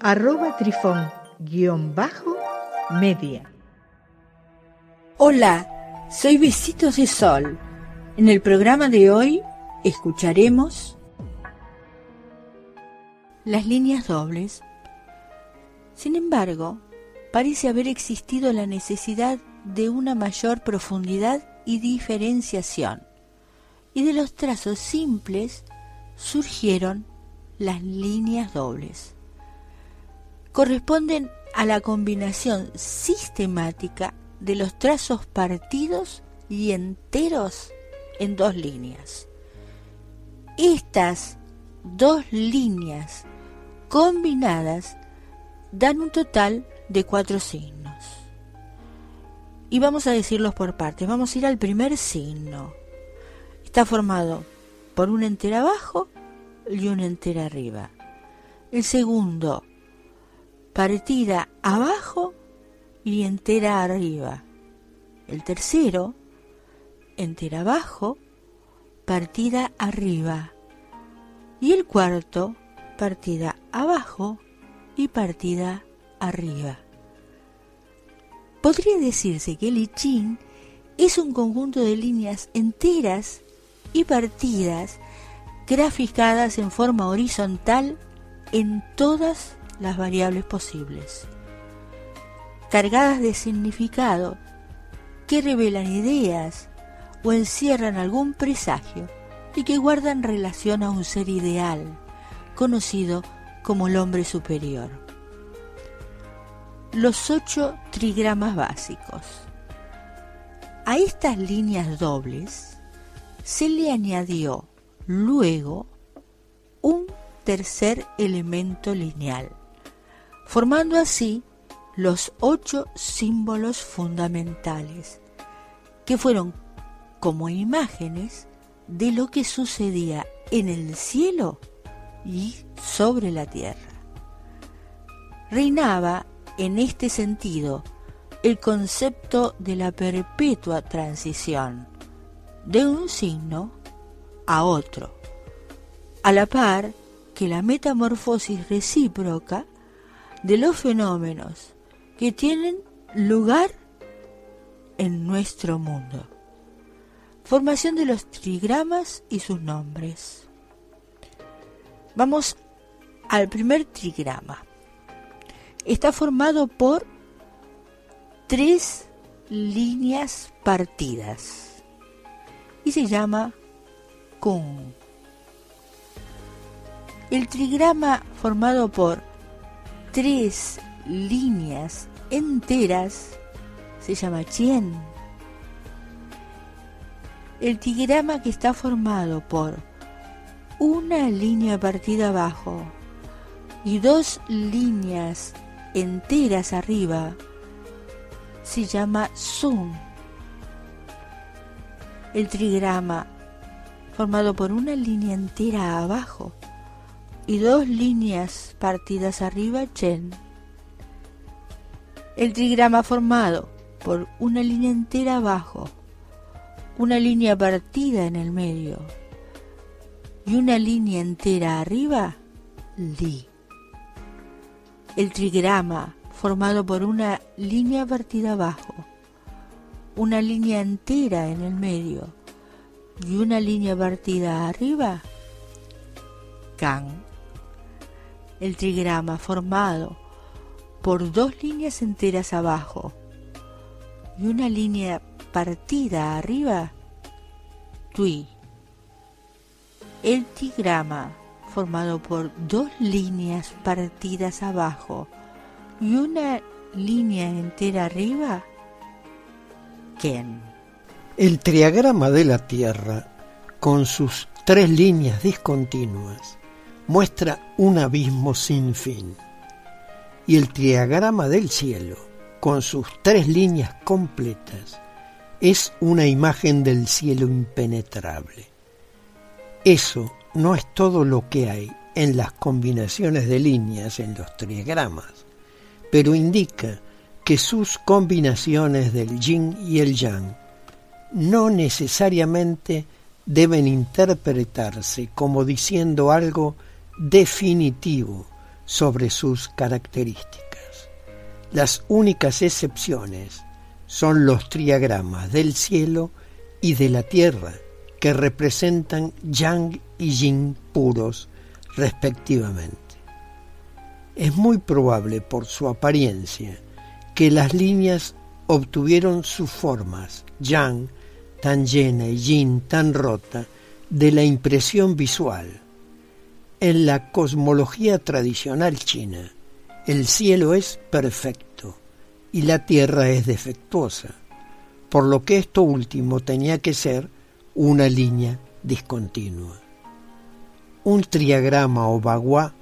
arroba trifón-media. Hola, soy Besitos de Sol. En el programa de hoy escucharemos las líneas dobles. Sin embargo, parece haber existido la necesidad de una mayor profundidad y diferenciación, y de los trazos simples surgieron las líneas dobles. Corresponden a la combinación sistemática de los trazos partidos y enteros en dos líneas. Estas dos líneas combinadas dan un total de cuatro signos. Y vamos a decirlos por partes. Vamos a ir al primer signo. Está formado por un entero abajo y un entero arriba. El segundo, partida abajo y entera arriba. El tercero, entera abajo, partida arriba. Y el cuarto, partida abajo y partida arriba. Podría decirse que el I Ching es un conjunto de líneas enteras y partidas graficadas en forma horizontal en todas las variables posibles cargadas de significado que revelan ideas o encierran algún presagio y que guardan relación a un ser ideal, conocido como el hombre superior. Los ocho trigramas básicos. A estas líneas dobles se le añadió luego un tercer elemento lineal, formando así los ocho símbolos fundamentales, que fueron como imágenes de lo que sucedía en el cielo y sobre la tierra. Reinaba en este sentido el concepto de la perpetua transición de un signo a otro, a la par que la metamorfosis recíproca de los fenómenos que tienen lugar en nuestro mundo. Formación de los trigramas y sus nombres. Vamos al primer trigrama. Está formado por tres líneas partidas y se llama Kung. El trigrama formado por tres líneas enteras se llama Chien. El tigrama que está formado por una línea partida abajo y dos líneas enteras arriba se llama Sun. El trigrama formado por una línea entera abajo y dos líneas partidas arriba, Chen el trigrama formado por una línea entera abajo, una línea partida en el medio y una línea entera arriba, Li. El trigrama formado por una línea partida abajo, una línea entera en el medio y una línea partida arriba, Kang. El trigrama formado por dos líneas enteras abajo y una línea partida arriba, Tui. El tigrama, formado por dos líneas partidas abajo y una línea entera arriba, Ken. El triagrama de la Tierra, con sus tres líneas discontinuas, muestra un abismo sin fin Y el triagrama del cielo, con sus tres líneas completas, es una imagen del cielo impenetrable. Eso no es todo lo que hay en las combinaciones de líneas en los triagramas, pero indica que sus combinaciones del yin y el yang no necesariamente deben interpretarse como diciendo algo definitivo sobre sus características. Las únicas excepciones son los triagramas del cielo y de la tierra, que representan yang y yin puros respectivamente. Es muy probable por su apariencia que las líneas obtuvieron sus formas yang tan llena y yin tan rota de la impresión visual. En la cosmología tradicional china, el cielo es perfecto y la tierra es defectuosa, por lo que esto último tenía que ser una línea discontinua. Un triagrama o bagua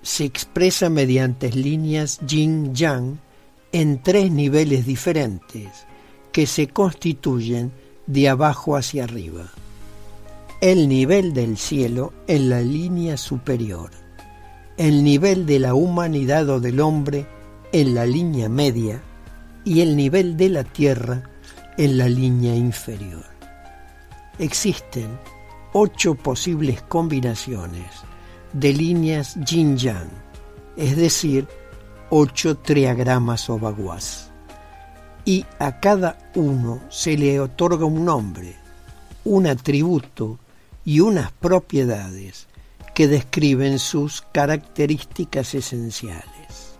se expresa mediante líneas yin-yang en tres niveles diferentes que se constituyen de abajo hacia arriba. El nivel del cielo en la línea superior, el nivel de la humanidad o del hombre en la línea media y el nivel de la tierra en la línea inferior. Existen ocho posibles combinaciones de líneas yin-yang, es decir, ocho triagramas o baguás. Y a cada uno se le otorga un nombre, un atributo y unas propiedades que describen sus características esenciales.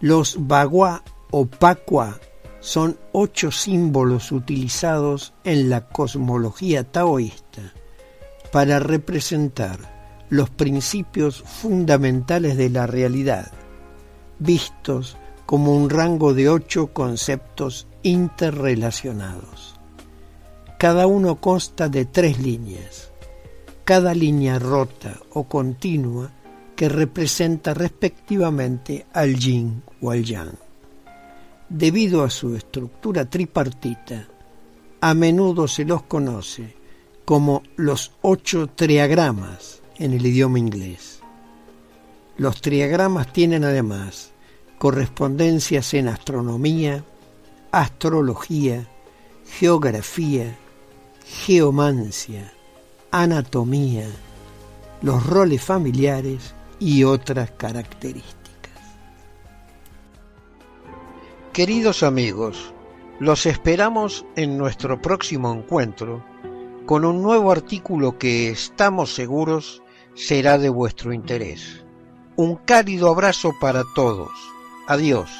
Los bagua o pacua son ocho símbolos utilizados en la cosmología taoísta para representar los principios fundamentales de la realidad, vistos como un rango de ocho conceptos interrelacionados. Cada uno consta de tres líneas, cada línea rota o continua que representa respectivamente al yin o al yang. Debido a su estructura tripartita, a menudo se los conoce como los ocho triagramas en el idioma inglés. Los triagramas tienen además correspondencias en astronomía, astrología, geografía, geomancia, anatomía, los roles familiares y otras características. Queridos amigos, los esperamos en nuestro próximo encuentro con un nuevo artículo que estamos seguros será de vuestro interés. Un cálido abrazo para todos. Adiós.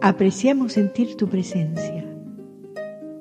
Apreciamos sentir tu presencia.